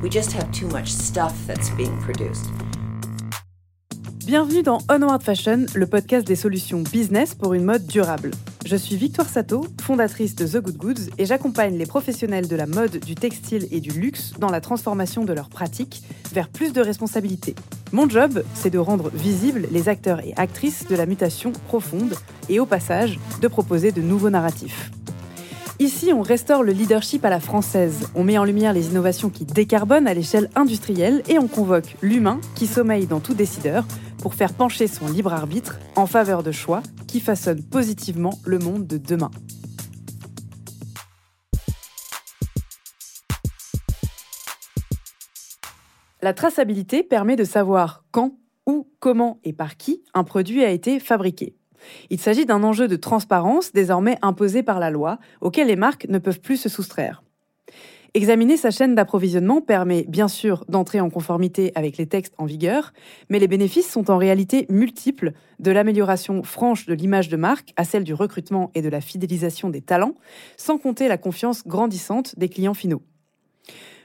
We just have too much stuff that's being produced. Bienvenue dans Onward Fashion, le podcast des solutions business pour une mode durable. Je suis Victoire Sato, fondatrice de The Good Goods, et j'accompagne les professionnels de la mode, du textile et du luxe dans la transformation de leurs pratiques vers plus de responsabilité. Mon job, c'est de rendre visibles les acteurs et actrices de la mutation profonde et au passage de proposer de nouveaux narratifs. Ici, on restaure le leadership à la française. On met en lumière les innovations qui décarbonent à l'échelle industrielle et on convoque l'humain qui sommeille dans tout décideur pour faire pencher son libre arbitre en faveur de choix qui façonnent positivement le monde de demain. La traçabilité permet de savoir quand, où, comment et par qui un produit a été fabriqué. Il s'agit d'un enjeu de transparence désormais imposé par la loi, auquel les marques ne peuvent plus se soustraire. Examiner sa chaîne d'approvisionnement permet bien sûr d'entrer en conformité avec les textes en vigueur, mais les bénéfices sont en réalité multiples, de l'amélioration franche de l'image de marque à celle du recrutement et de la fidélisation des talents, sans compter la confiance grandissante des clients finaux.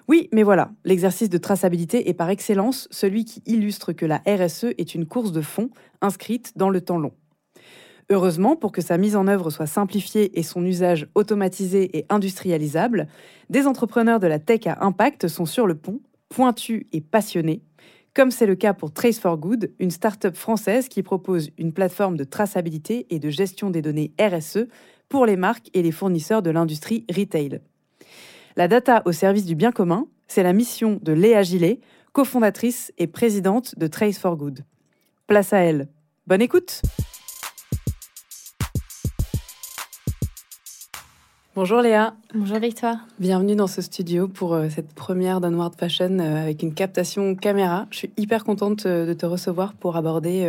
Oui, mais voilà, l'exercice de traçabilité est par excellence celui qui illustre que la RSE est une course de fond inscrite dans le temps long. Heureusement, pour que sa mise en œuvre soit simplifiée et son usage automatisé et industrialisable, des entrepreneurs de la tech à impact sont sur le pont, pointus et passionnés, comme c'est le cas pour Trace for Good, une start-up française qui propose une plateforme de traçabilité et de gestion des données RSE pour les marques et les fournisseurs de l'industrie retail. La data au service du bien commun, c'est la mission de Léa Gillet, cofondatrice et présidente de Trace for Good. Place à elle. Bonne écoute! Bonjour Léa. Bonjour Victoire. Bienvenue dans ce studio pour euh, cette première d'Unward Fashion euh, avec une captation caméra. Je suis hyper contente euh, de te recevoir pour aborder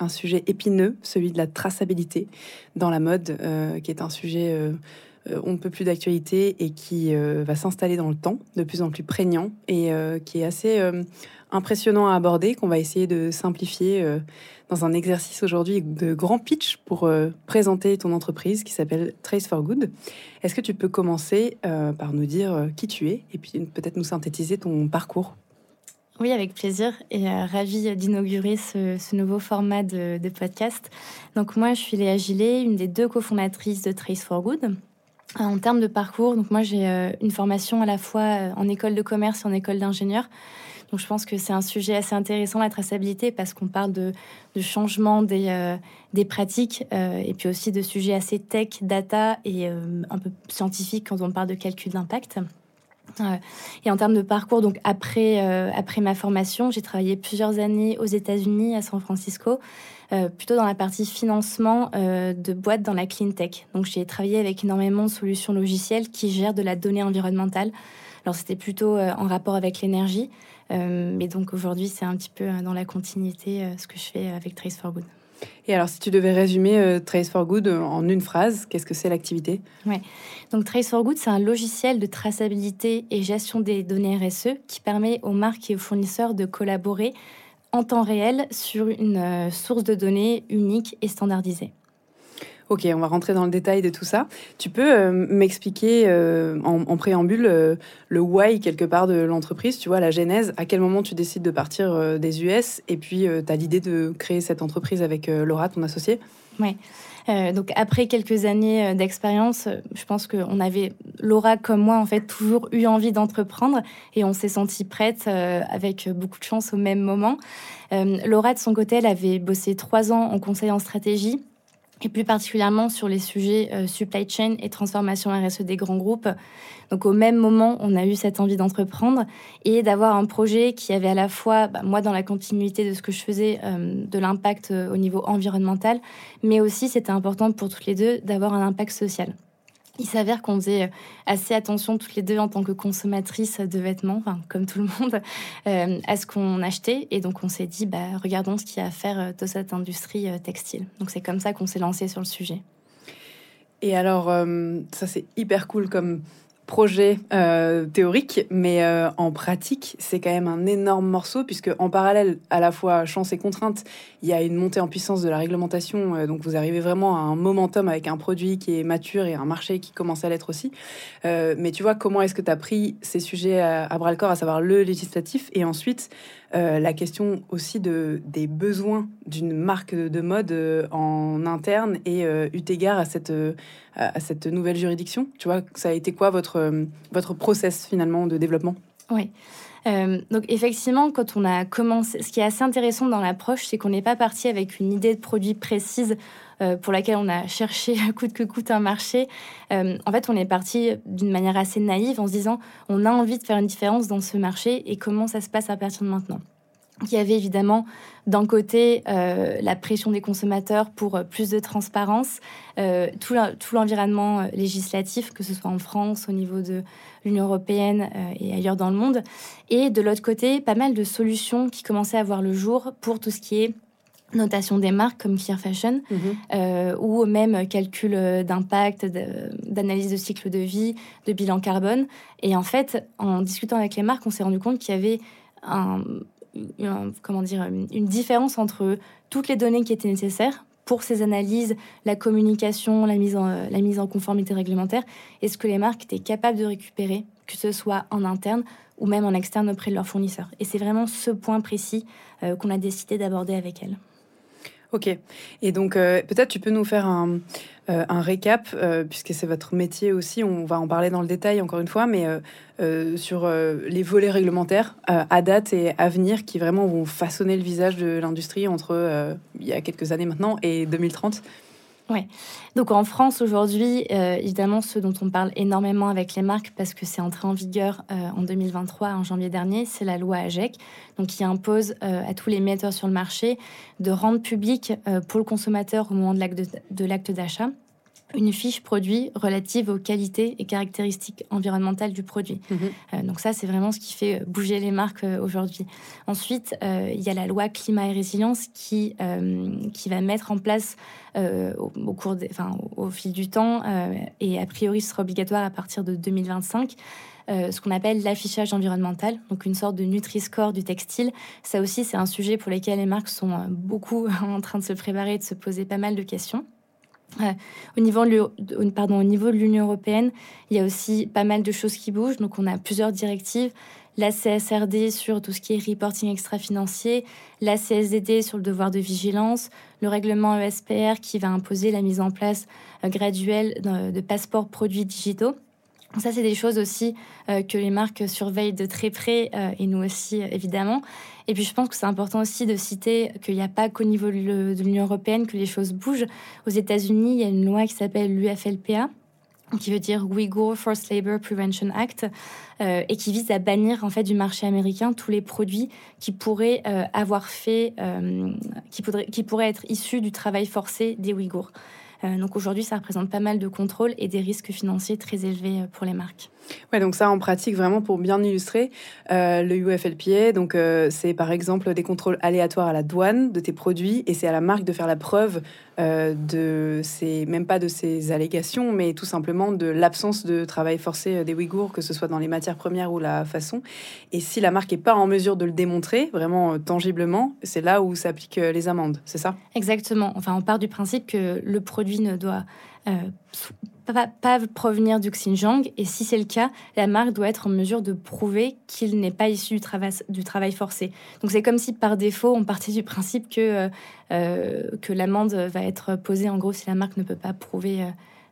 un sujet épineux, celui de la traçabilité dans la mode, qui est un sujet on ne peut plus d'actualité et qui va s'installer dans le temps, de plus en plus prégnant et qui est assez impressionnant à aborder, qu'on va essayer de simplifier dans un exercice aujourd'hui de grand pitch pour euh, présenter ton entreprise qui s'appelle Trace for Good. Est-ce que tu peux commencer euh, par nous dire euh, qui tu es et puis peut-être nous synthétiser ton parcours? Oui, avec plaisir et ravie d'inaugurer ce, nouveau format de, podcast. Donc moi, je suis Léa Gillet, une des deux cofondatrices de Trace for Good. En termes de parcours, donc moi j'ai une formation à la fois en école de commerce et en école d'ingénieur. Donc je pense que c'est un sujet assez intéressant, la traçabilité, parce qu'on parle de, changement des, euh, pratiques euh, et puis aussi de sujets assez tech, data et euh, un peu scientifiques quand on parle de calcul d'impact. et en termes de parcours, donc après, après ma formation, j'ai travaillé plusieurs années aux États-Unis, à San Francisco, plutôt dans la partie financement de boîtes dans la clean tech. Donc j'ai travaillé avec énormément de solutions logicielles qui gèrent de la donnée environnementale. Alors c'était plutôt en rapport avec l'énergie, mais donc aujourd'hui, c'est un petit peu euh, dans la continuité euh, ce que je fais avec Trace for Good. Et alors, si tu devais résumer Trace for Good en une phrase, qu'est-ce que c'est l'activité? Ouais. Donc, Trace for Good, c'est un logiciel de traçabilité et gestion des données RSE qui permet aux marques et aux fournisseurs de collaborer en temps réel sur une source de données unique et standardisée. Ok, on va rentrer dans le détail de tout ça. Tu peux euh, m'expliquer euh, en, préambule euh, le why quelque part de l'entreprise, tu vois, la genèse, à quel moment tu décides de partir des US et puis tu as l'idée de créer cette entreprise avec Laura, ton associé? Oui. donc après quelques années d'expérience, je pense qu'on avait Laura comme moi en fait toujours eu envie d'entreprendre et on s'est senti prête avec beaucoup de chance au même moment. Laura de son côté, elle avait bossé trois ans en conseil en stratégie et plus particulièrement sur les sujets euh, supply chain et transformation RSE des grands groupes. Donc au même moment, on a eu cette envie d'entreprendre et d'avoir un projet qui avait à la fois, bah, moi dans la continuité de ce que je faisais, euh, de l'impact euh, au niveau environnemental, mais aussi c'était important pour toutes les deux d'avoir un impact social. Il s'avère qu'on faisait euh, assez attention toutes les deux en tant que consommatrices de vêtements, comme tout le monde, euh, à ce qu'on achetait. Et donc on s'est dit, bah, regardons ce qu'il y a à faire euh, de cette industrie textile. Donc c'est comme ça qu'on s'est lancé sur le sujet. Et alors, ça c'est hyper cool comme projet euh, théorique, mais euh, en pratique, c'est quand même un énorme morceau, puisque en parallèle, à la fois chance et contrainte, il y a une montée en puissance de la réglementation. Euh, donc vous arrivez vraiment à un momentum avec un produit qui est mature et un marché qui commence à l'être aussi. mais tu vois, comment est-ce que tu as pris ces sujets à, à bras le corps, à savoir le législatif, et ensuite euh, la question aussi de, des besoins d'une marque de mode euh, en interne et euh, eu égard à cette, à cette nouvelle juridiction Tu vois, ça a été quoi votre, votre process finalement de développement? Oui. donc effectivement, quand on a commencé, ce qui est assez intéressant dans l'approche, c'est qu'on n'est pas parti avec une idée de produit précise pour laquelle on a cherché coûte que coûte un marché. en fait, on est parti d'une manière assez naïve en se disant on a envie de faire une différence dans ce marché et comment ça se passe à partir de maintenant. Il y avait évidemment d'un côté euh, la pression des consommateurs pour euh, plus de transparence, euh, tout l'environnement législatif, que ce soit en France, au niveau de l'Union européenne et ailleurs dans le monde, et de l'autre côté, pas mal de solutions qui commençaient à voir le jour pour tout ce qui est notation des marques comme Clear Fashion mhm. ou même calcul d'impact, d'analyse de cycle de vie, de bilan carbone. Et en fait, en discutant avec les marques, on s'est rendu compte qu'il y avait un, une, comment dire, une différence entre toutes les données qui étaient nécessaires pour ces analyses, la communication, la mise en, la mise en conformité réglementaire, et ce que les marques étaient capables de récupérer, que ce soit en interne ou même en externe auprès de leurs fournisseurs. Et c'est vraiment ce point précis euh, qu'on a décidé d'aborder avec elles. Ok. Et donc, euh, peut-être tu peux nous faire un, euh, récap, euh, puisque c'est votre métier aussi, on va en parler dans le détail encore une fois, mais sur les volets réglementaires à date et à venir qui vraiment vont façonner le visage de l'industrie entre il y a quelques années maintenant et 2030. Ouais. Donc en France aujourd'hui, euh, évidemment, ce dont on parle énormément avec les marques parce que c'est entré en vigueur euh, en 2023, en janvier dernier, c'est la loi AGEC, qui impose euh, à tous les metteurs sur le marché de rendre public pour le consommateur au moment de l'acte d'achat une fiche produit relative aux qualités et caractéristiques environnementales du produit. Mhm. Euh, donc ça, c'est vraiment ce qui fait bouger les marques euh, aujourd'hui. Ensuite, euh, il y a la loi climat et résilience qui, qui va mettre en place au, cours enfin, au, fil du temps et a priori sera obligatoire à partir de 2025. ce qu'on appelle l'affichage environnemental, donc une sorte de Nutri-Score du textile. Ça aussi, c'est un sujet pour lequel les marques sont beaucoup en train de se préparer, de se poser pas mal de questions au, niveau de, l'Union européenne, il y a aussi pas mal de choses qui bougent. Donc, on a plusieurs directives. La CSRD sur tout ce qui est reporting extra-financier, la CSDD sur le devoir de vigilance, le règlement ESPR qui va imposer la mise en place euh, graduelle de passeports produits digitaux. Ça, c'est des choses aussi euh, que les marques surveillent de très près, euh, et nous aussi, évidemment. Et puis, je pense que c'est important aussi de citer qu'il n'y a pas qu'au niveau de l'Union européenne que les choses bougent. Aux États-Unis, il y a une loi qui s'appelle l'UFLPA, qui veut dire Uyghur Forced Labor Prevention Act, euh, et qui vise à bannir en fait du marché américain tous les produits qui pourraient avoir fait, qui, qui pourraient être issus du travail forcé des Ouïghours. Euh, donc aujourd'hui, ça représente pas mal de contrôles et des risques financiers très élevés euh, pour les marques. Ouais, donc ça en pratique vraiment pour bien illustrer euh, le UFLPA. Donc c'est par exemple des contrôles aléatoires à la douane de tes produits et c'est à la marque de faire la preuve de ces même pas de ces allégations, mais tout simplement de l'absence de travail forcé des Ouïghours, que ce soit dans les matières premières ou la façon. Et si la marque est pas en mesure de le démontrer vraiment tangiblement, c'est là où s'appliquent les amendes. C'est ça? Exactement. Enfin, on part du principe que le produit ne doit euh, pas, provenir du Xinjiang. Et si c'est le cas, la marque doit être en mesure de prouver qu'il n'est pas issu du travail, du travail forcé. Donc c'est comme si par défaut, on partait du principe que, euh, euh, que l'amende va être posée en gros si la marque ne peut pas prouver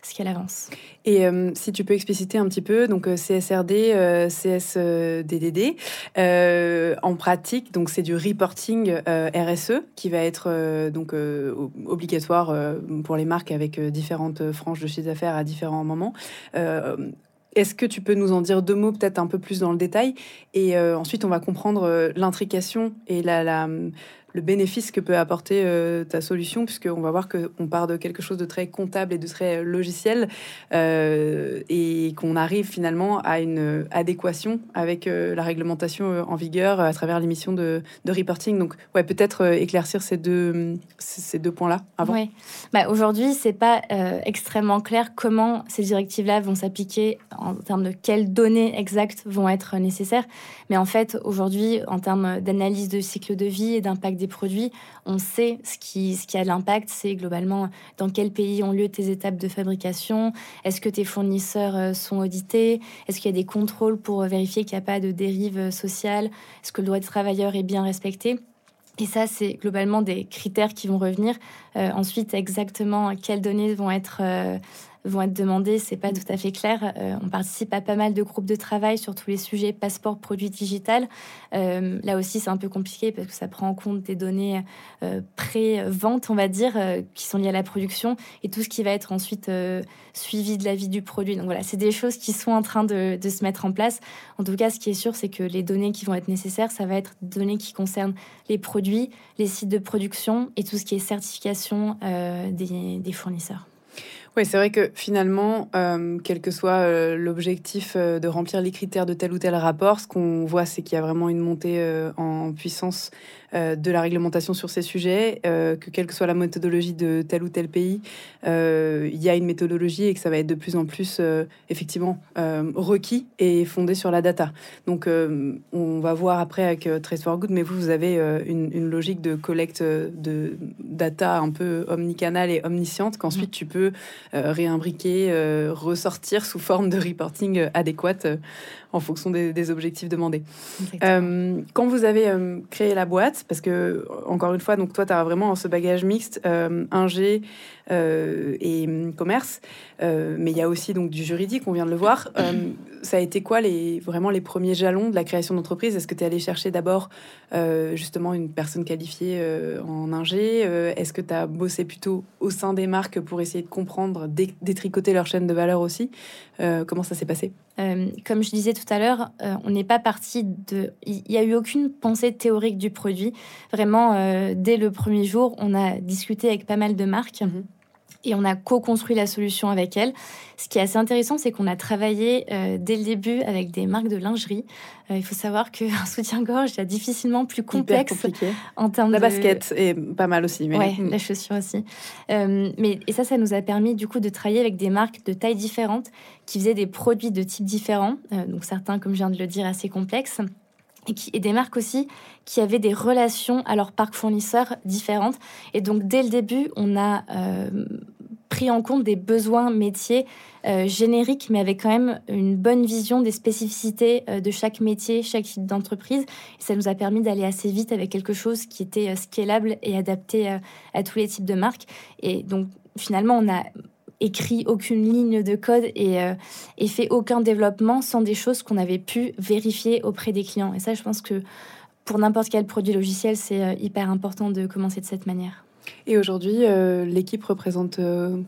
ce qu'elle avance. Et euh, si tu peux expliciter un petit peu, donc euh, CSRD, euh, CSDDD, en pratique, donc c'est du reporting RSE qui va être donc obligatoire pour les marques avec différentes franges de chiffre d'affaires à différents moments. Est-ce que tu peux nous en dire deux mots, peut-être un peu plus dans le détail? Et ensuite, on va comprendre l'intrication et la, le bénéfice que peut apporter euh, ta solution, puisqu'on va voir qu'on part de quelque chose de très comptable et de très logiciel, euh, et qu'on arrive finalement à une adéquation avec euh, la réglementation en vigueur à travers l'émission de, de, reporting. Donc, ouais, peut-être éclaircir ces deux, ces deux points-là avant. Oui. Bah, Aujourd'hui, c'est pas extrêmement clair comment ces directives-là vont s'appliquer en termes de quelles données exactes vont être nécessaires. Mais en fait, aujourd'hui, en termes d'analyse de cycle de vie et d'impact des produits, on sait ce qui, a de l'impact, c'est globalement dans quel pays ont lieu tes étapes de fabrication, est-ce que tes fournisseurs euh, sont audités, est-ce qu'il y a des contrôles pour vérifier qu'il n'y a pas de dérive sociale, est-ce que le droit des travailleurs est bien respecté? Et ça, c'est globalement des critères qui vont revenir. Euh, ensuite, exactement quelles données vont être euh, vont être demandés, c'est pas mm. tout à fait clair. Euh, on participe à pas mal de groupes de travail sur tous les sujets passeport, produits digital. Euh, là aussi, c'est un peu compliqué parce que ça prend en compte des données euh, pré-vente, on va dire, qui sont liées à la production et tout ce qui va être ensuite suivi de la vie du produit. Donc voilà, c'est des choses qui sont en train de, de, se mettre en place. En tout cas, ce qui est sûr, c'est que les données qui vont être nécessaires, ça va être des données qui concernent les produits, les sites de production et tout ce qui est certification des, des fournisseurs. Oui, c'est vrai que finalement, euh, quel que soit euh, l'objectif euh, de remplir les critères de tel ou tel rapport, ce qu'on voit, c'est qu'il y a vraiment une montée en puissance de la réglementation sur ces sujets, euh, que quelle que soit la méthodologie de tel ou tel pays, euh, il y a une méthodologie et que ça va être de plus en plus effectivement requis et fondé sur la data. Donc on va voir après avec Trace for Good, mais vous, vous avez une, une, logique de collecte de data un peu omnicanal et omnisciente qu'ensuite tu peux réimbriquer, ressortir sous forme de reporting adéquate en fonction des, objectifs demandés. Euh, quand vous avez euh, créé la boîte, parce que, encore une fois, donc toi, tu as vraiment ce bagage mixte, euh, ingé et hum, commerce, mais il y a aussi donc du juridique, on vient de le voir. ça a été quoi les, vraiment les premiers jalons de la création d'entreprise? Est-ce que tu es allé chercher d'abord justement une personne qualifiée en ingé? Est-ce que tu as bossé plutôt au sein des marques pour essayer de comprendre, détricoter leur chaîne de valeur aussi? Comment ça s'est passé? Comme je disais tout à l'heure, euh, on n'est pas parti de. Il n'y a eu aucune pensée théorique du produit. Vraiment, euh, dès le premier jour, on a discuté avec pas mal de marques. Mhm et on a co-construit la solution avec elle. Ce qui est assez intéressant, c'est qu'on a travaillé euh, dès le début avec des marques de lingerie. Euh, il faut savoir qu'un soutien-gorge est difficilement plus complexe en termes la basket est pas mal aussi. Mais... Ouais, la chaussure aussi. Euh, mais et ça, ça nous a permis du coup de travailler avec des marques de tailles différentes qui faisaient des produits de types différents. donc certains, comme je viens de le dire, assez complexes et, des marques aussi qui avaient des relations à leur parc fournisseur différentes. Et donc, dès le début, on a euh, pris en compte des besoins métiers euh, génériques, mais avec quand même une bonne vision des spécificités euh, de chaque métier, chaque type d'entreprise. Et ça nous a permis d'aller assez vite avec quelque chose qui était scalable et adapté à tous les types de marques. Et donc, finalement, on a écrit aucune ligne de code et, euh, et fait aucun développement sans des choses qu'on avait pu vérifier auprès des clients. Et ça, je pense que pour n'importe quel produit logiciel, c'est euh, hyper important de commencer de cette manière. Et aujourd'hui, euh, l'équipe représente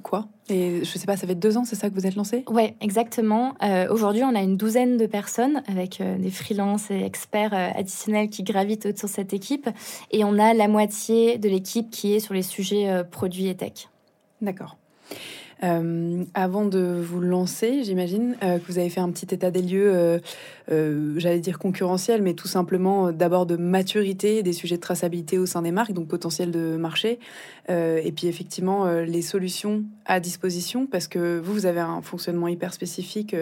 quoi? Et je sais pas, ça fait deux ans, c'est ça que vous êtes lancé? Ouais, exactement. aujourd'hui, on a une douzaine de personnes avec des freelances et experts additionnels qui gravitent autour de cette équipe. Et on a la moitié de l'équipe qui est sur les sujets produits et tech. D'accord. Euh, avant de vous lancer, j'imagine euh, que vous avez fait un petit état des lieux, euh, j'allais dire concurrentiel, mais tout simplement d'abord de maturité des sujets de traçabilité au sein des marques, donc potentiel de marché, et puis effectivement les solutions à disposition, parce que vous, vous avez un fonctionnement hyper spécifique,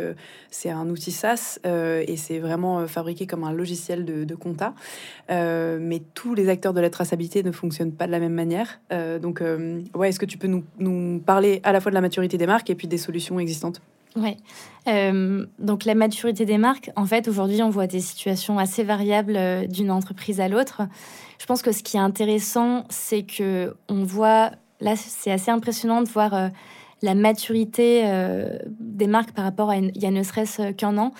c'est un outil SaaS, et c'est vraiment fabriqué comme un logiciel de, de compta, mais tous les acteurs de la traçabilité ne fonctionnent pas de la même manière. donc, ouais, est-ce que tu peux nous, nous parler à la fois de la maturité des marques et puis des solutions existantes oui. Euh, donc la maturité des marques, en fait, aujourd'hui, on voit des situations assez variables euh, d'une entreprise à l'autre. Je pense que ce qui est intéressant, c'est que on voit, là, c'est assez impressionnant de voir euh, la maturité des marques par rapport à il y a ne serait-ce qu'un an.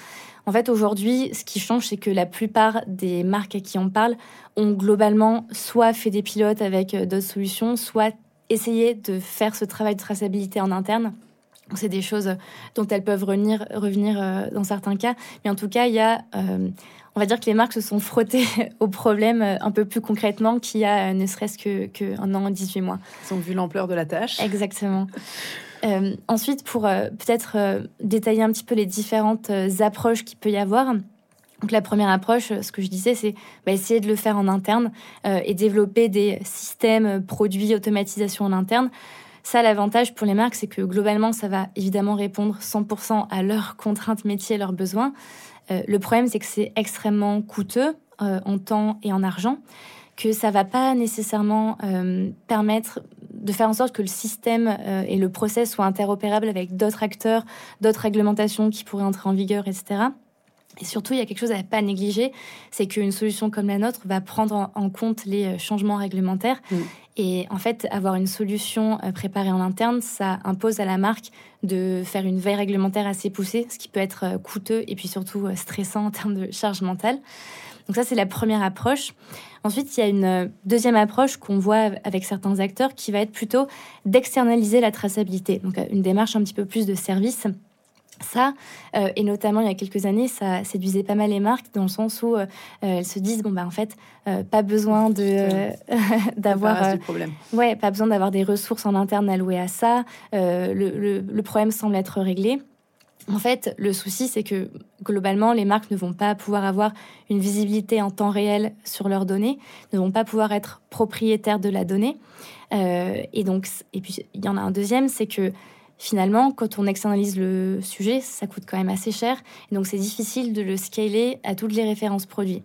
En fait, aujourd'hui, ce qui change, c'est que la plupart des marques à qui on parle ont globalement soit fait des pilotes avec d'autres solutions, soit essayer de faire ce travail de traçabilité en interne C'est des choses dont elles peuvent revenir, revenir dans certains cas. Mais en tout cas, il y a on va dire que les marques se sont frottées au problème un peu plus concrètement qu'il y a ne serait-ce qu'un que an et 18 mois. Ils ont vu l'ampleur de la tâche. Exactement. Euh, ensuite, pour euh, peut-être euh, détailler un petit peu les différentes approches qu'il peut y avoir. Donc la première approche, ce que je disais, c'est bah, essayer de le faire en interne et développer des systèmes, produits, automatisation en interne. Ça, l'avantage pour les marques, c'est que globalement, ça va évidemment répondre 100% à leurs contraintes métiers, leurs besoins. le problème, c'est que c'est extrêmement coûteux en temps et en argent que ça va pas nécessairement euh, permettre de faire en sorte que le système euh, et le process soient interopérables avec d'autres acteurs, d'autres réglementations qui pourraient entrer en vigueur, etc. Et surtout, il y a quelque chose à ne pas négliger, c'est qu'une solution comme la nôtre va prendre en, compte les euh, changements réglementaires. Mm. Et en fait, avoir une solution préparée en interne, ça impose à la marque de faire une veille réglementaire assez poussée, ce qui peut être coûteux et puis surtout stressant en termes de charge mentale. Donc ça, c'est la première approche. Ensuite, il y a une euh, deuxième approche qu'on voit avec certains acteurs qui va être plutôt d'externaliser la traçabilité. Donc euh, une démarche un petit peu plus de service. Ça, euh, et notamment il y a quelques années, ça séduisait pas mal les marques dans le sens où elles se disent bon bah en fait pas besoin de d'avoir ouais pas besoin d'avoir des ressources en interne allouées à ça. le, le, problème semble être réglé. En fait, le souci, c'est que globalement, les marques ne vont pas pouvoir avoir une visibilité en temps réel sur leurs données, ne vont pas pouvoir être propriétaires de la donnée. Euh, et donc, et puis il y en a un deuxième, c'est que finalement, quand on externalise le sujet, ça coûte quand même assez cher. Donc, c'est difficile de le scaler à toutes les références produits.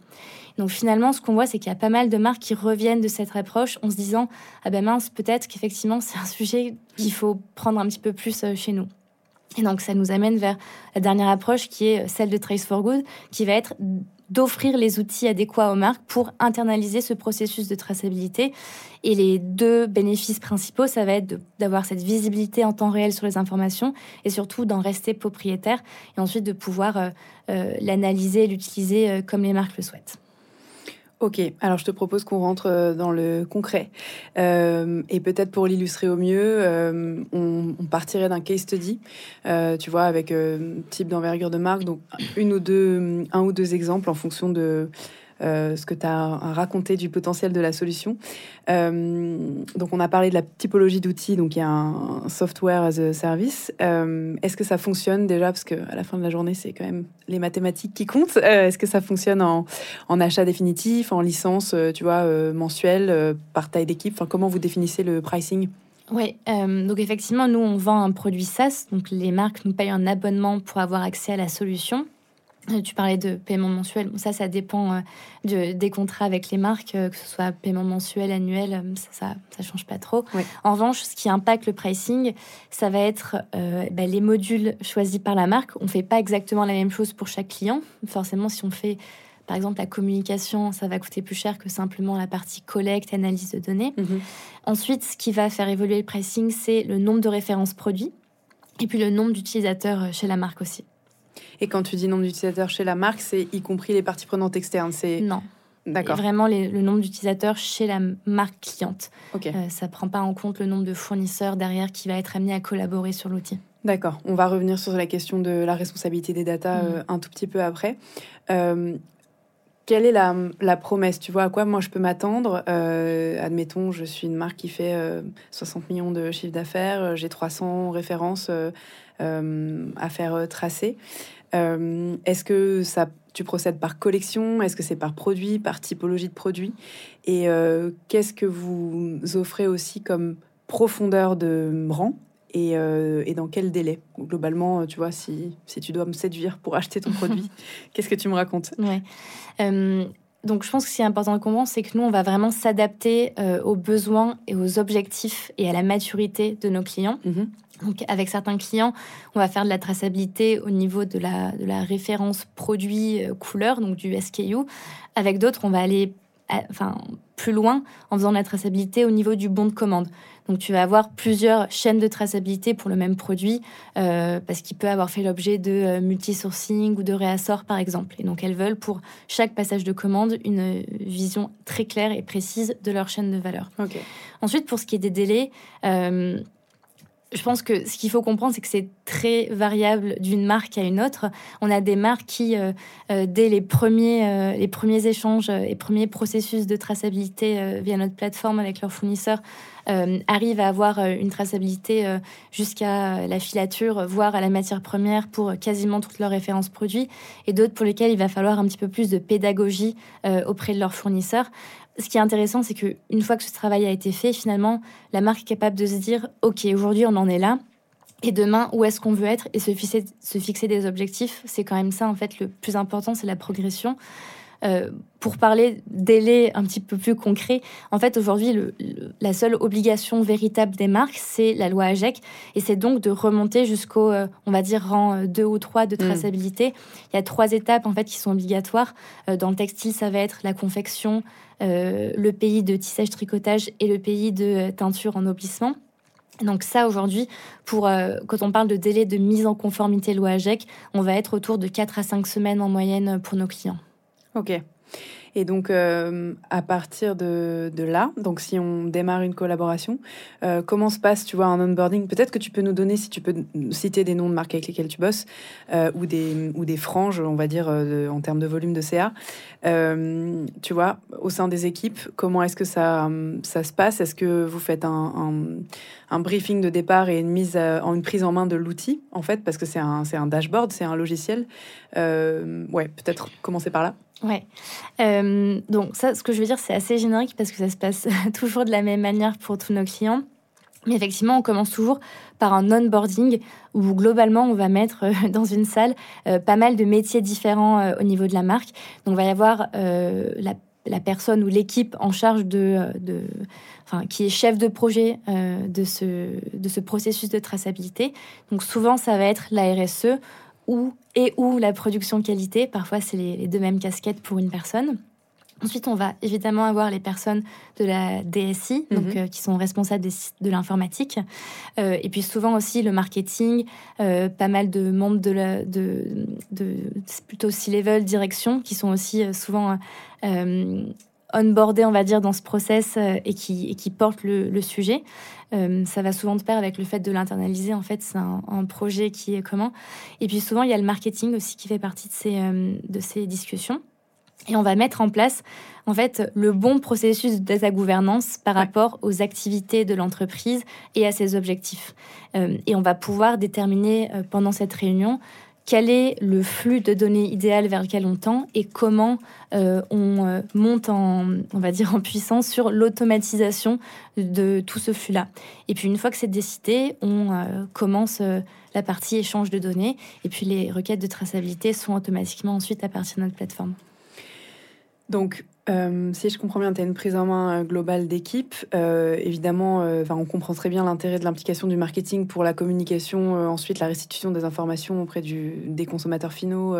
Donc finalement, ce qu'on voit, c'est qu'il y a pas mal de marques qui reviennent de cette approche en se disant ah ben mince, peut-être qu'effectivement c'est un sujet qu'il faut prendre un petit peu plus euh, chez nous. Et donc, ça nous amène vers la dernière approche qui est celle de Trace for Good, qui va être d'offrir les outils adéquats aux marques pour internaliser ce processus de traçabilité. Et les deux bénéfices principaux, ça va être d'avoir cette visibilité en temps réel sur les informations et surtout d'en rester propriétaire et ensuite de pouvoir euh, euh, l'analyser et l'utiliser euh, comme les marques le souhaitent. Ok, alors je te propose qu'on rentre euh, dans le concret. Euh, et peut-être pour l'illustrer au mieux, euh, on, partirait d'un case study, tu vois, avec type d'envergure de marque, donc une ou deux, un ou deux exemples en fonction de euh, ce que tu as raconté du potentiel de la solution. Euh, donc, on a parlé de la typologie d'outils, donc il y a un, software as a service. Euh, est-ce que ça fonctionne déjà? Parce qu'à la fin de la journée, c'est quand même les mathématiques qui comptent. Est-ce que ça fonctionne en, en, achat définitif, en licence, tu vois, mensuelle, par taille d'équipe? Enfin, Comment vous définissez le pricing? Oui, donc effectivement, nous, on vend un produit SaaS, donc les marques nous payent un abonnement pour avoir accès à la solution. Euh, tu parlais de paiement mensuel. Ça, ça dépend euh, des contrats avec les marques, euh, que ce soit paiement mensuel, annuel, ça, ça, change pas trop. En revanche, ce qui impacte le pricing, ça va être bah, les modules choisis par la marque. On fait pas exactement la même chose pour chaque client. Forcément, si on fait par exemple, la communication, ça va coûter plus cher que simplement la partie collecte, analyse de données. Mhm. Ensuite, ce qui va faire évoluer le pricing, c'est le nombre de références produits et puis le nombre d'utilisateurs chez la marque aussi. Et quand tu dis nombre d'utilisateurs chez la marque, c'est y compris les parties prenantes externes C'est Non. D'accord. Vraiment le nombre d'utilisateurs chez la marque cliente. Ok. Euh, ça prend pas en compte le nombre de fournisseurs derrière qui va être amené à collaborer sur l'outil. D'accord. On va revenir sur la question de la responsabilité des data mm. euh, un tout petit peu après. Euh, quelle est la, la, promesse? Tu vois, à quoi moi je peux m'attendre? Admettons, je suis une marque qui fait 60 millions de chiffre d'affaires, j'ai 300 références à faire tracer. Euh, est-ce que ça, tu procèdes par collection? Est-ce que c'est par produit, par typologie de produit? Et euh, qu'est-ce que vous offrez aussi comme profondeur de rang? Et, euh, et, dans quel délai? Globalement, tu vois, si, si tu dois me séduire pour acheter ton produit, qu'est-ce que tu me racontes? Ouais. Donc, je pense que ce qui est important de comprendre, c'est que nous, on va vraiment s'adapter aux besoins et aux objectifs et à la maturité de nos clients. Mm-hmm. Donc, avec certains clients, on va faire de la traçabilité au niveau de la, de la référence produit euh, couleur, donc du SKU. Avec d'autres, on va aller enfin, plus loin en faisant de la traçabilité au niveau du bon de commande. Donc, tu vas avoir plusieurs chaînes de traçabilité pour le même produit, euh, parce qu'il peut avoir fait l'objet de euh, multi-sourcing ou de réassort, par exemple. Et donc, elles veulent pour chaque passage de commande une vision très claire et précise de leur chaîne de valeur. Ensuite, pour ce qui est des délais, je pense que ce qu'il faut comprendre, c'est que c'est très variable d'une marque à une autre. On a des marques qui, euh, euh, dès les premiers, euh, les premiers échanges et premiers processus de traçabilité via notre plateforme avec leurs fournisseurs, arrivent à avoir une traçabilité jusqu'à la filature, voire à la matière première pour quasiment toutes leurs références produits, et d'autres pour lesquelles il va falloir un petit peu plus de pédagogie auprès de leurs fournisseurs ce qui est intéressant, c'est qu'une fois que ce travail a été fait, finalement, la marque est capable de se dire, OK, aujourd'hui, on en est là. Et demain, où est-ce qu'on veut être? Et se fixer, se fixer des objectifs, c'est quand même ça, en fait, le plus important, c'est la progression. Euh, pour parler délai un petit peu plus concret, en fait, aujourd'hui, la seule obligation véritable des marques, c'est la loi AGEC. Et c'est donc de remonter jusqu'au, euh, on va dire, rang 2 ou 3 de mm. traçabilité. Il y a trois étapes, en fait, qui sont obligatoires. Euh, dans le textile, ça va être la confection, le pays de tissage-tricotage et le pays de teinture en oublissement. Donc ça, aujourd'hui, pour quand on parle de délai de mise en conformité loi AGEC, on va être autour de 4 à 5 semaines en moyenne pour nos clients. Ok. Et donc, euh, à partir de, là, donc si on démarre une collaboration, euh, comment se passe, tu vois, un onboarding? Peut-être que tu peux nous donner, si tu peux citer des noms de marques avec lesquelles tu bosses, euh, ou, des, ou des franges, on va dire, en termes de volume de CA. tu vois, au sein des équipes, comment est-ce que ça, ça se passe? Est-ce que vous faites un, un, briefing de départ et une, mise en, une prise en main de l'outil, en fait, parce que c'est un, un dashboard, c'est un logiciel Ouais, peut-être commencer par là. Ouais. Euh, donc ça, ce que je veux dire, c'est assez générique parce que ça se passe toujours de la même manière pour tous nos clients. Mais effectivement, on commence toujours par un onboarding où globalement, on va mettre euh, dans une salle euh, pas mal de métiers différents au niveau de la marque. Donc, il va y avoir la, personne ou l'équipe en charge de, enfin, qui est chef de projet de, ce, de ce processus de traçabilité. Donc, souvent, ça va être la RSE ou et ou la production qualité. Parfois, c'est les, deux mêmes casquettes pour une personne. Ensuite, on va évidemment avoir les personnes de la DSI, donc, mhm. euh, qui sont responsables de l'informatique. Euh, et puis souvent aussi le marketing, euh, pas mal de membres de, la, de, de plutôt C-level, direction, qui sont aussi souvent onboardés, on va dire, dans ce process et, qui, et qui portent le, le sujet. Euh, ça va souvent de pair avec le fait de l'internaliser. En fait, c'est un, projet qui est commun. Et puis souvent, il y a le marketing aussi qui fait partie de ces, euh, de ces discussions. Et on va mettre en place, en fait, le bon processus de data gouvernance par rapport aux activités de l'entreprise et à ses objectifs. Euh, et on va pouvoir déterminer pendant cette réunion quel est le flux de données idéal vers lequel on tend et comment euh, on euh, monte en, on va dire, en puissance sur l'automatisation de tout ce flux-là. Et puis une fois que c'est décidé, on euh, commence la partie échange de données et puis les requêtes de traçabilité sont automatiquement ensuite à partir de notre plateforme. Donc, euh, si je comprends bien, tu as une prise en main euh, globale d'équipe. Euh, évidemment, on comprend très bien l'intérêt de l'implication du marketing pour la communication, ensuite la restitution des informations auprès des consommateurs finaux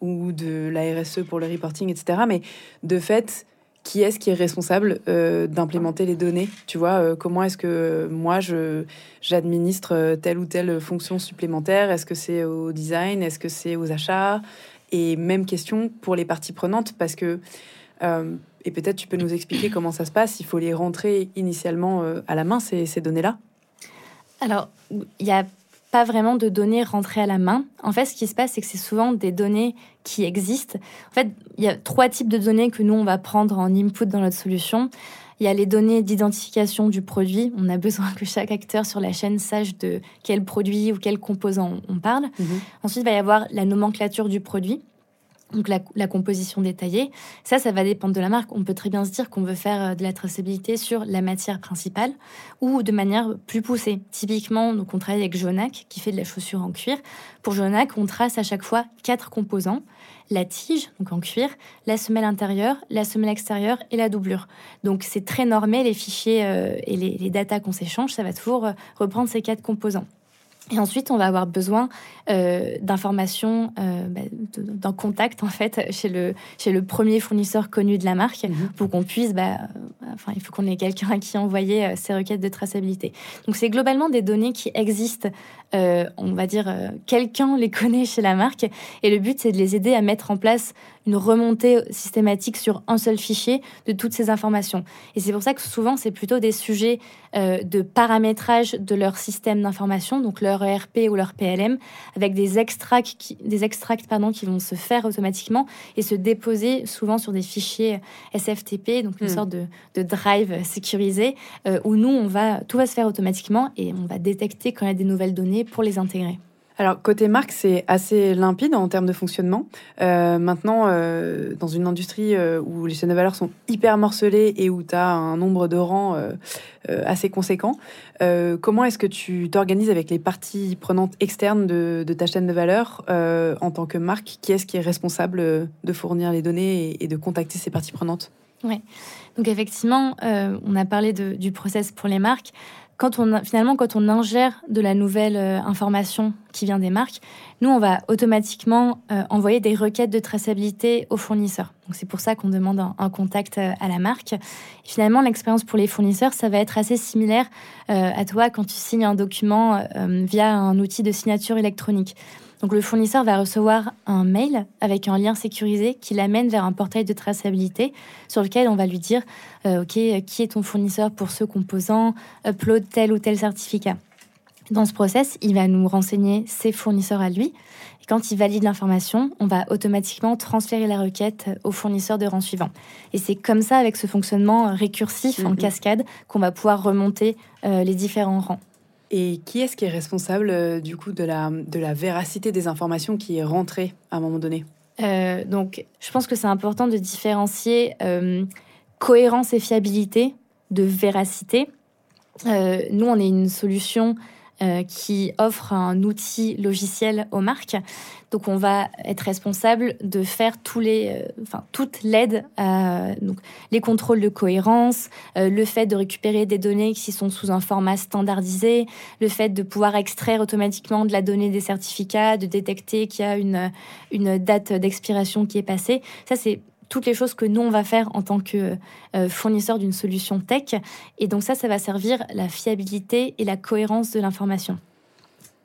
ou de la RSE pour le reporting, etc. Mais de fait, qui est-ce qui est responsable d'implémenter les données? Tu vois, comment est-ce que moi, j'administre telle ou telle fonction supplémentaire? Est-ce que c'est au design? Est-ce que c'est aux achats? Et même question pour les parties prenantes, parce que euh, et peut-être tu peux nous expliquer comment ça se passe. Il faut les rentrer initialement euh, à la main, ces, ces données-là Alors, il n'y a pas vraiment de données rentrées à la main. En fait, ce qui se passe, c'est que c'est souvent des données qui existent. En fait, il y a trois types de données que nous, on va prendre en input dans notre solution. Il y a les données d'identification du produit. On a besoin que chaque acteur sur la chaîne sache de quel produit ou quel composant on parle. Mhm. Ensuite, il va y avoir la nomenclature du produit donc la, composition détaillée. Ça, ça va dépendre de la marque. On peut très bien se dire qu'on veut faire euh, de la traçabilité sur la matière principale ou de manière plus poussée. Typiquement, donc on travaille avec Jonac qui fait de la chaussure en cuir. Pour Jonac, on trace à chaque fois quatre composants la tige, donc en cuir, la semelle intérieure, la semelle extérieure et la doublure. Donc c'est très normé, les fichiers euh, et les, les datas qu'on s'échange, ça va toujours euh, reprendre ces quatre composants. Et ensuite, on va avoir besoin euh, d'informations, euh, bah, d'un contact en fait chez le chez le premier fournisseur connu de la marque, mhm. pour qu'on puisse, bah, enfin, il faut qu'on ait quelqu'un à qui envoyer euh, ces requêtes de traçabilité. Donc, c'est globalement des données qui existent. Euh, on va dire quelqu'un les connaît chez la marque, et le but c'est de les aider à mettre en place une remontée systématique sur un seul fichier de toutes ces informations. Et c'est pour ça que souvent, c'est plutôt des sujets euh, de paramétrage de leur système d'information, donc leur ERP ou leur PLM, avec des extracts, qui, des extracts pardon, qui vont se faire automatiquement et se déposer souvent sur des fichiers SFTP, donc une hmm. sorte de, de, drive sécurisé, euh, où nous, on va, tout va se faire automatiquement et on va détecter quand il y a des nouvelles données pour les intégrer. Alors, côté marque, c'est assez limpide en termes de fonctionnement. Euh, maintenant, euh, dans une industrie euh, où les chaînes de valeur sont hyper morcelées et où tu as un nombre de rangs assez conséquent, comment est-ce que tu t'organises avec les parties prenantes externes de, ta chaîne de valeur en tant que marque? Qui est-ce qui est responsable de fournir les données et, de contacter ces parties prenantes? Oui, donc effectivement, on a parlé du process pour les marques quand on finalement quand on ingère de la nouvelle euh, information qui vient des marques, nous on va automatiquement euh, envoyer des requêtes de traçabilité aux fournisseurs. Donc c'est pour ça qu'on demande un, contact euh, à la marque. finalement l'expérience pour les fournisseurs, ça va être assez similaire à toi quand tu signes un document via un outil de signature électronique. Donc le fournisseur va recevoir un mail avec un lien sécurisé qui l'amène vers un portail de traçabilité sur lequel on va lui dire euh, OK, qui est ton fournisseur pour ce composant, upload tel ou tel certificat. Dans ce process, il va nous renseigner ses fournisseurs à lui. Et quand il valide l'information, on va automatiquement transférer la requête au fournisseur de rang suivant. Et c'est comme ça, avec ce fonctionnement récursif en mm-hmm. cascade, qu'on va pouvoir remonter euh, les différents rangs. Et qui est-ce qui est responsable euh, du coup de la, de la véracité des informations qui est rentrée à un moment donné? Euh, Donc, je pense que c'est important de différencier euh, cohérence et fiabilité de véracité. nous, on est une solution euh, qui offre un outil logiciel aux marques. Donc on va être responsable de faire tous les, euh, enfin toute l'aide, donc les contrôles de cohérence, euh, le fait de récupérer des données qui sont sous un format standardisé, le fait de pouvoir extraire automatiquement de la donnée des certificats, de détecter qu'il y a une, une date d'expiration qui est passée. Ça c'est toutes les choses que nous, on va faire en tant que euh, fournisseur d'une solution tech. Et donc ça, ça va servir la fiabilité et la cohérence de l'information.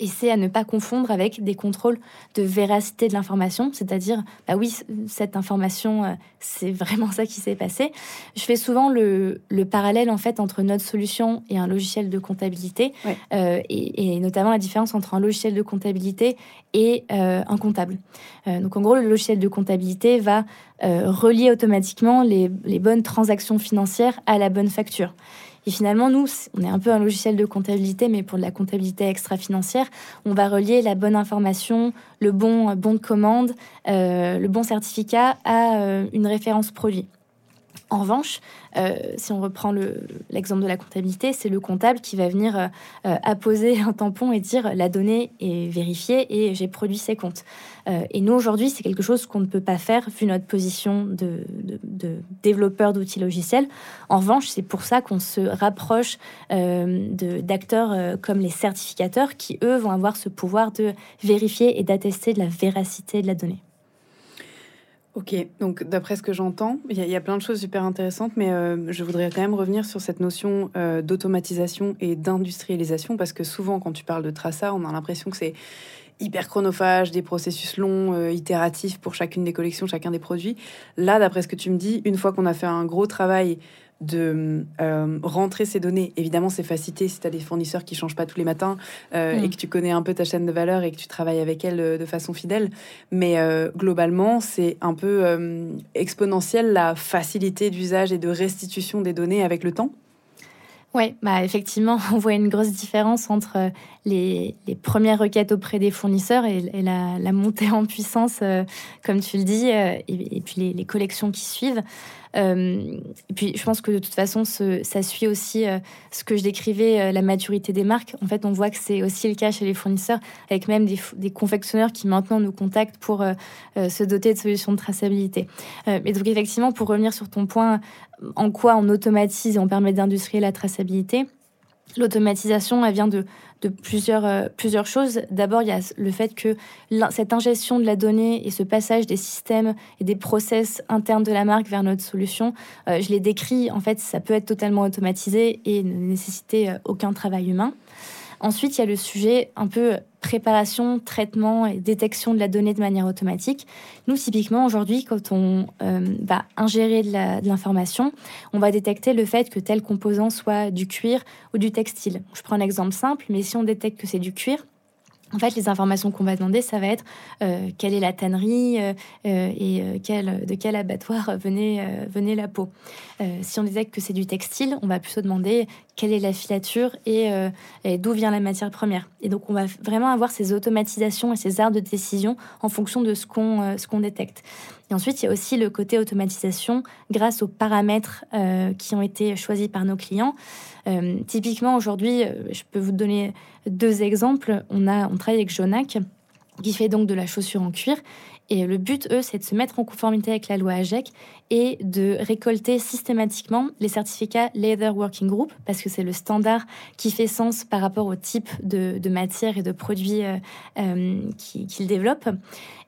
Et c'est à ne pas confondre avec des contrôles de véracité de l'information, c'est-à-dire, bah oui, cette information, euh, c'est vraiment ça qui s'est passé. Je fais souvent le, parallèle en fait entre notre solution et un logiciel de comptabilité, euh, et, notamment la différence entre un logiciel de comptabilité et euh, un comptable. donc en gros, le logiciel de comptabilité va relier automatiquement les bonnes transactions financières à la bonne facture. Et finalement, nous, on est un peu un logiciel de comptabilité, mais pour de la comptabilité extra-financière, on va relier la bonne information, le bon bon de commande, euh, le bon certificat à euh, une référence produit. En revanche, euh, si on reprend l'exemple de la comptabilité, c'est le comptable qui va venir euh, euh, apposer un tampon et dire la donnée est vérifiée et j'ai produit ces comptes. et nous, aujourd'hui, c'est quelque chose qu'on ne peut pas faire vu notre position de, développeur d'outils logiciels. En revanche, c'est pour ça qu'on se rapproche d'acteurs comme les certificateurs qui, eux, vont avoir ce pouvoir de vérifier et d'attester de la véracité de la donnée. Ok, donc d'après ce que j'entends, il y, a plein de choses super intéressantes, mais euh, je voudrais quand même revenir sur cette notion euh, d'automatisation et d'industrialisation, parce que souvent quand tu parles de traça, on a l'impression que c'est hyper chronophage, des processus longs, euh, itératifs pour chacune des collections, chacun des produits. Là, d'après ce que tu me dis, une fois qu'on a fait un gros travail de euh, rentrer ces données. Évidemment, c'est facilité si tu as des fournisseurs qui changent pas tous les matins euh, et mm. que tu connais un peu ta chaîne de valeur et que tu travailles avec elle euh, de façon fidèle. Mais globalement, c'est un peu exponentiel la facilité d'usage et de restitution des données avec le temps. Oui, bah effectivement, on voit une grosse différence entre les, premières requêtes auprès des fournisseurs et, la, montée en puissance, comme tu le dis, et, puis les, collections qui suivent. Euh, et puis, je pense que de toute façon, ça suit aussi euh, ce que je décrivais, euh, la maturité des marques. En fait, on voit que c'est aussi le cas chez les fournisseurs, avec même des, confectionneurs qui maintenant nous contactent pour se doter de solutions de traçabilité. mais donc, effectivement, pour revenir sur ton point, en quoi on automatise et on permet d'industrialiser la traçabilité, L'automatisation, elle vient de, plusieurs, euh, plusieurs choses. D'abord, il y a le fait que cette ingestion de la donnée et ce passage des systèmes et des process internes de la marque vers notre solution, euh, je l'ai décrit, en fait, ça peut être totalement automatisé et ne nécessiter euh, aucun travail humain. Ensuite, il y a le sujet un peu préparation, traitement et détection de la donnée de manière automatique. Nous, typiquement, aujourd'hui, quand on euh, va ingérer de l'information, on va détecter le fait que tel composant soit du cuir ou du textile. Je prends un exemple simple, mais si on détecte que c'est du cuir, en fait, les informations qu'on va demander, ça va être euh, quelle est la tannerie euh, euh, et de quel abattoir venait, venait la peau. si on détecte que c'est du textile, on va plutôt demander quelle est la filature et, d'où vient la matière première. Et donc, on va vraiment avoir ces automatisations et ces arts de décision en fonction de ce qu'on qu'on détecte. Et ensuite, il y a aussi le côté automatisation grâce aux paramètres qui ont été choisis par nos clients. typiquement, aujourd'hui, je peux vous donner deux exemples. On, a, on travaille avec Jonac, qui fait donc de la chaussure en cuir. Et le but, eux, c'est de se mettre en conformité avec la loi AGEC et de récolter systématiquement les certificats Leather Working Group, parce que c'est le standard qui fait sens par rapport au type de, matière et de produits euh, euh, qu'ils développent.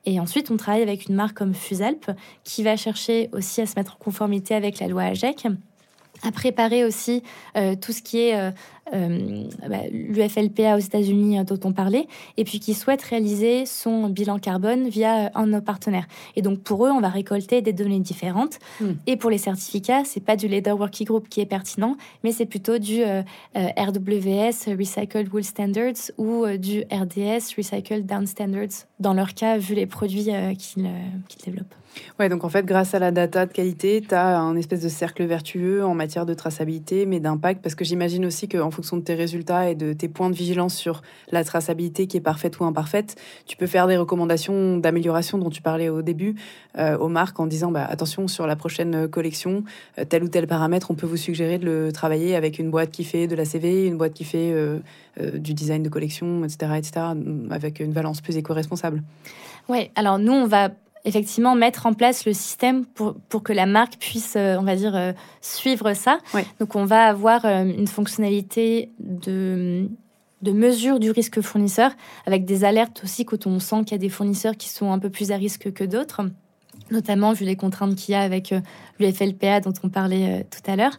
Et ensuite, on travaille avec une marque comme Fusalp, qui va chercher aussi à se mettre en conformité avec la loi AGEC à préparer aussi euh, tout ce qui est bah, l'UFLPA aux États-Unis dont on parlait, et puis qui souhaite réaliser son bilan carbone via un de nos partenaires. Et donc pour eux, on va récolter des données différentes. Hmm. Et pour les certificats, c'est pas du Leader Working Group qui est pertinent, mais c'est plutôt du RWS Recycled Wool Standards ou du RDS Recycled Down Standards dans leur cas, vu les produits qu'ils développent. Ouais, donc en fait, grâce à la data de qualité, tu as un espèce de cercle vertueux en matière de traçabilité, mais d'impact, parce que j'imagine aussi qu'en fonction de tes résultats et de tes points de vigilance sur la traçabilité qui est parfaite ou imparfaite, tu peux faire des recommandations d'amélioration dont tu parlais au début euh, aux marques en disant bah, attention, sur la prochaine collection, euh, tel ou tel paramètre, on peut vous suggérer de le travailler avec une boîte qui fait de la CV, une boîte qui fait euh, du design de collection, etc., etc., avec une valence plus éco-responsable. Oui, alors nous, on va effectivement mettre en place le système pour, pour que la marque puisse, euh, on va dire, euh, suivre ça. Donc on va avoir euh, une fonctionnalité de, de mesure du risque fournisseur, avec des alertes aussi quand on sent qu'il y a des fournisseurs qui sont un peu plus à risque que d'autres notamment vu les contraintes qu'il y a avec le FLPA dont on parlait tout à l'heure.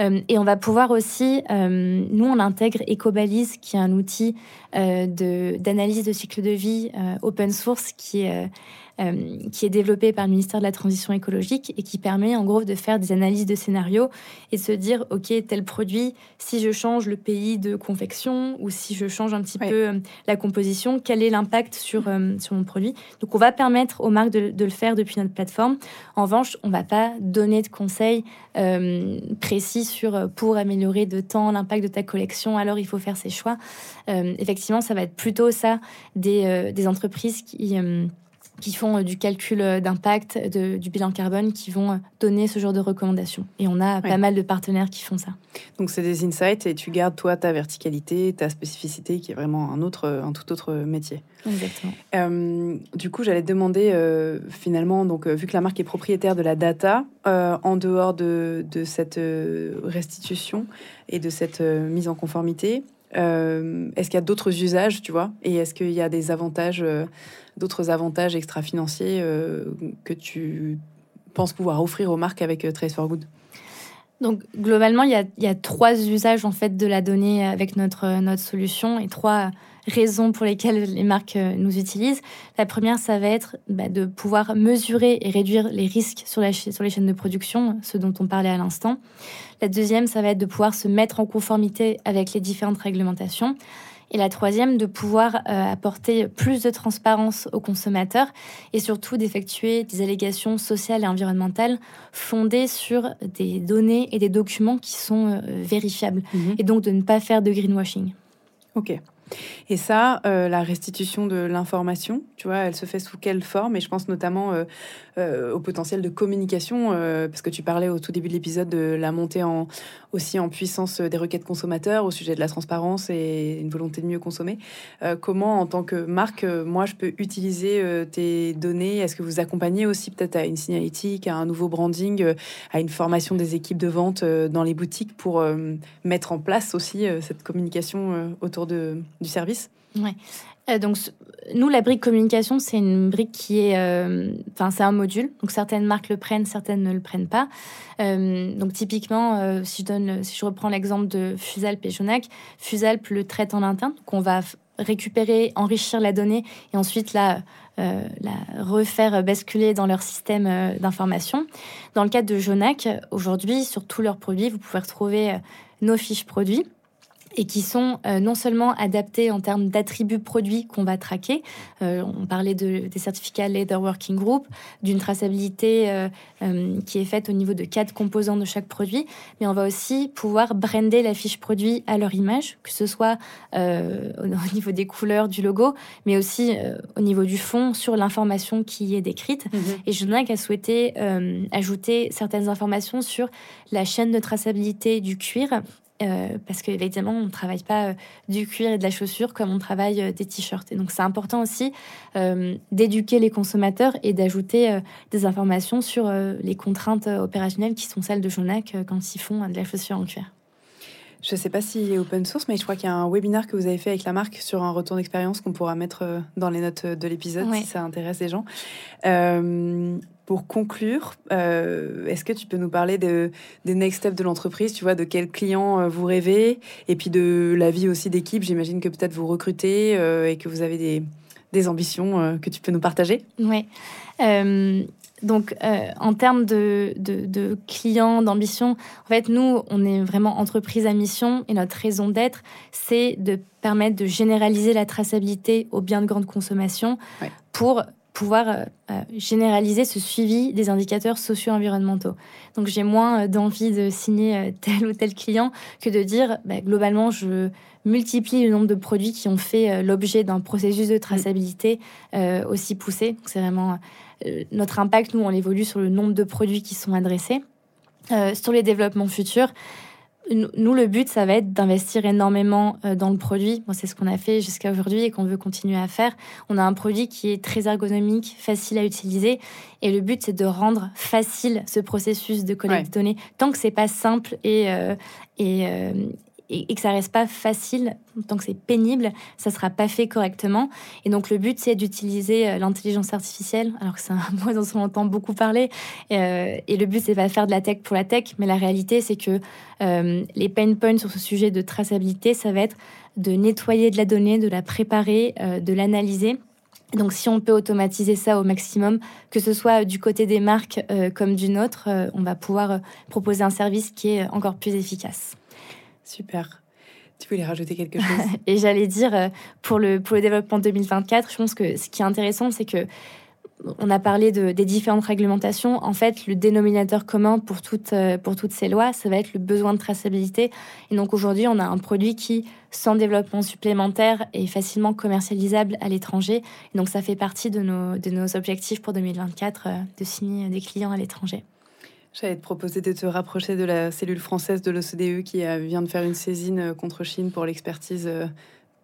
Mhm. et on va pouvoir aussi, nous on intègre EcoBalise qui est un outil d'analyse de, cycle de vie open source qui est euh, qui est développé par le ministère de la Transition écologique et qui permet en gros de faire des analyses de scénarios et de se dire, OK, tel produit, si je change le pays de confection ou si je change un petit peu euh, la composition, quel est l'impact sur, euh, sur mon produit? Donc on va permettre aux marques de, le faire depuis notre plateforme. En revanche, on ne va pas donner de conseils précis sur pour améliorer de temps l'impact de ta collection, alors il faut faire ces choix. effectivement, ça va être plutôt ça des, des entreprises qui qui font euh, du calcul euh, d'impact, du bilan carbone, qui vont euh, donner ce genre de recommandations. Et on a pas mal de partenaires qui font ça. Donc c'est des insights et tu gardes toi ta verticalité, ta spécificité, qui est vraiment un autre, un tout autre métier. Exactement. du coup, j'allais te demander finalement, donc vu que la marque est propriétaire de la data, en dehors de, de, cette restitution et de cette mise en conformité, est-ce qu'il y a d'autres usages, tu vois? Et est-ce qu'il y a des avantages d'autres avantages extra-financiers euh, que tu penses pouvoir offrir aux marques avec euh, Trace for Good? Donc globalement, il y, a, trois usages en fait de la donnée avec notre, notre solution et trois raisons pour lesquelles les marques euh, nous utilisent. La première, ça va être bah, de pouvoir mesurer et réduire les risques sur, la, sur les chaînes de production, ce dont on parlait à l'instant. La deuxième, ça va être de pouvoir se mettre en conformité avec les différentes réglementations. Et la troisième, de pouvoir euh, apporter plus de transparence aux consommateurs et surtout d'effectuer des allégations sociales et environnementales fondées sur des données et des documents qui sont euh, vérifiables. Mhm. Et donc de ne pas faire de greenwashing. Ok. Et ça, euh, la restitution de l'information, tu vois, elle se fait sous quelle forme? Et je pense notamment euh, euh, au potentiel de communication, parce que tu parlais au tout début de l'épisode de la montée en, aussi en puissance des requêtes consommateurs au sujet de la transparence et une volonté de mieux consommer. comment, en tant que marque, moi, je peux utiliser tes données? Est-ce que vous accompagnez aussi peut-être à une signalétique, à un nouveau branding, à une formation des équipes de vente dans les boutiques pour mettre en place aussi cette communication autour du service? Ouais. Euh, donc, nous, la brique communication, c'est une brique qui est, euh, enfin, c'est un module. Donc certaines marques le prennent, certaines ne le prennent pas. Euh, donc typiquement, euh, si je reprends l'exemple de Fusalp et Jonac, Fusalp le traite en interne, qu'on va récupérer, enrichir la donnée et ensuite la refaire basculer dans leur système d'information. Dans le cadre de Jonac, aujourd'hui, sur tous leurs produits, vous pouvez retrouver nos fiches produits et qui sont euh, non seulement adaptés en termes d'attributs produits qu'on va traquer, euh, on parlait de, des certificats Leader Working Group, d'une traçabilité euh, qui est faite au niveau de quatre composants de chaque produit, mais on va aussi pouvoir brander la fiche produit à leur image, que ce soit au niveau des couleurs du logo, mais aussi au niveau du fond sur l'information qui y est décrite. Mm -hmm. Et Jonac a souhaité ajouter certaines informations sur la chaîne de traçabilité du cuir euh, parce qu'évidemment, on ne travaille pas euh, du cuir et de la chaussure comme on travaille euh, des t-shirts. Et donc, c'est important aussi d'éduquer les consommateurs et d'ajouter des informations sur les contraintes opérationnelles qui sont celles de Jonac quand ils font de la chaussure en cuir. Je ne sais pas s'il est open source, mais je crois qu'il y a un webinaire que vous avez fait avec la marque sur un retour d'expérience qu'on pourra mettre dans les notes de l'épisode si ça intéresse les gens. Euh, pour conclure, euh, est-ce que tu peux nous parler de, des next steps de l'entreprise Tu vois, de quels clients euh, vous rêvez Et puis de la vie aussi d'équipe? J'imagine que peut-être vous recrutez euh, et que vous avez des, des ambitions que tu peux nous partager. Oui. Donc, en termes de, de, de clients, d'ambition, en fait, nous, on est vraiment entreprise à mission et notre raison d'être, c'est de permettre de généraliser la traçabilité aux biens de grande consommation ouais. pour pouvoir euh, euh, généraliser ce suivi des indicateurs socio-environnementaux. Donc j'ai moins euh, d'envie de signer tel ou tel client que de dire bah, globalement je multiplie le nombre de produits qui ont fait l'objet d'un processus de traçabilité aussi poussé. C'est vraiment notre impact, nous on évolue sur le nombre de produits qui sont adressés. sur les développements futurs, nous, le but, ça va être d'investir énormément euh, dans le produit. c'est ce qu'on a fait jusqu'à aujourd'hui et qu'on veut continuer à faire. On a un produit qui est très ergonomique, facile à utiliser. Et le but, c'est de rendre facile ce processus de collecte de données. Tant que c'est pas simple et, euh, et, euh, et, que ça reste pas facile, tant que c'est pénible, ça sera pas fait correctement. Et donc le but c'est d'utiliser euh, l'intelligence artificielle, alors que c'est un mot dont on entend beaucoup parler. Euh, et le but c'est pas faire de la tech pour la tech, mais la réalité c'est que euh, les pain points sur ce sujet de traçabilité, ça va être de nettoyer de la donnée, de la préparer, de l'analyser. Donc si on peut automatiser ça au maximum, que ce soit du côté des marques comme du nôtre, on va pouvoir proposer un service qui est encore plus efficace. Super. Tu voulais rajouter quelque chose? Et j'allais dire, euh, pour le, pour le développement 2024, je pense que ce qui est intéressant, c'est que on a parlé de, des différentes réglementations. En fait, le dénominateur commun pour toutes, euh, pour toutes ces lois, ça va être le besoin de traçabilité. Et donc aujourd'hui, on a un produit qui, sans développement supplémentaire, est facilement commercialisable à l'étranger. donc ça fait partie de nos, de nos objectifs pour 2024 euh, de signer des clients à l'étranger. J'allais te proposer de te rapprocher de la cellule française de l'OCDE qui euh, vient de faire une saisine euh, contre Chine pour l'expertise euh,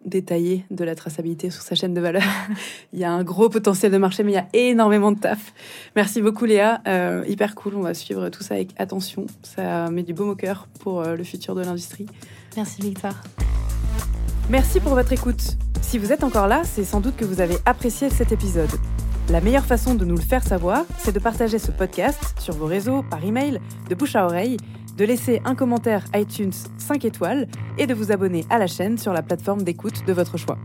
détaillée de la traçabilité sur sa chaîne de valeur. il y a un gros potentiel de marché, mais il y a énormément de taf. Merci beaucoup Léa, hyper cool. On va suivre tout ça avec attention. Ça met du baume au cœur pour le futur de l'industrie. Merci Victoire. Merci pour votre écoute. Si vous êtes encore là, c'est sans doute que vous avez apprécié cet épisode. La meilleure façon de nous le faire savoir, c'est de partager ce podcast sur vos réseaux, par email, de bouche à oreille, de laisser un commentaire iTunes 5 étoiles et de vous abonner à la chaîne sur la plateforme d'écoute de votre choix.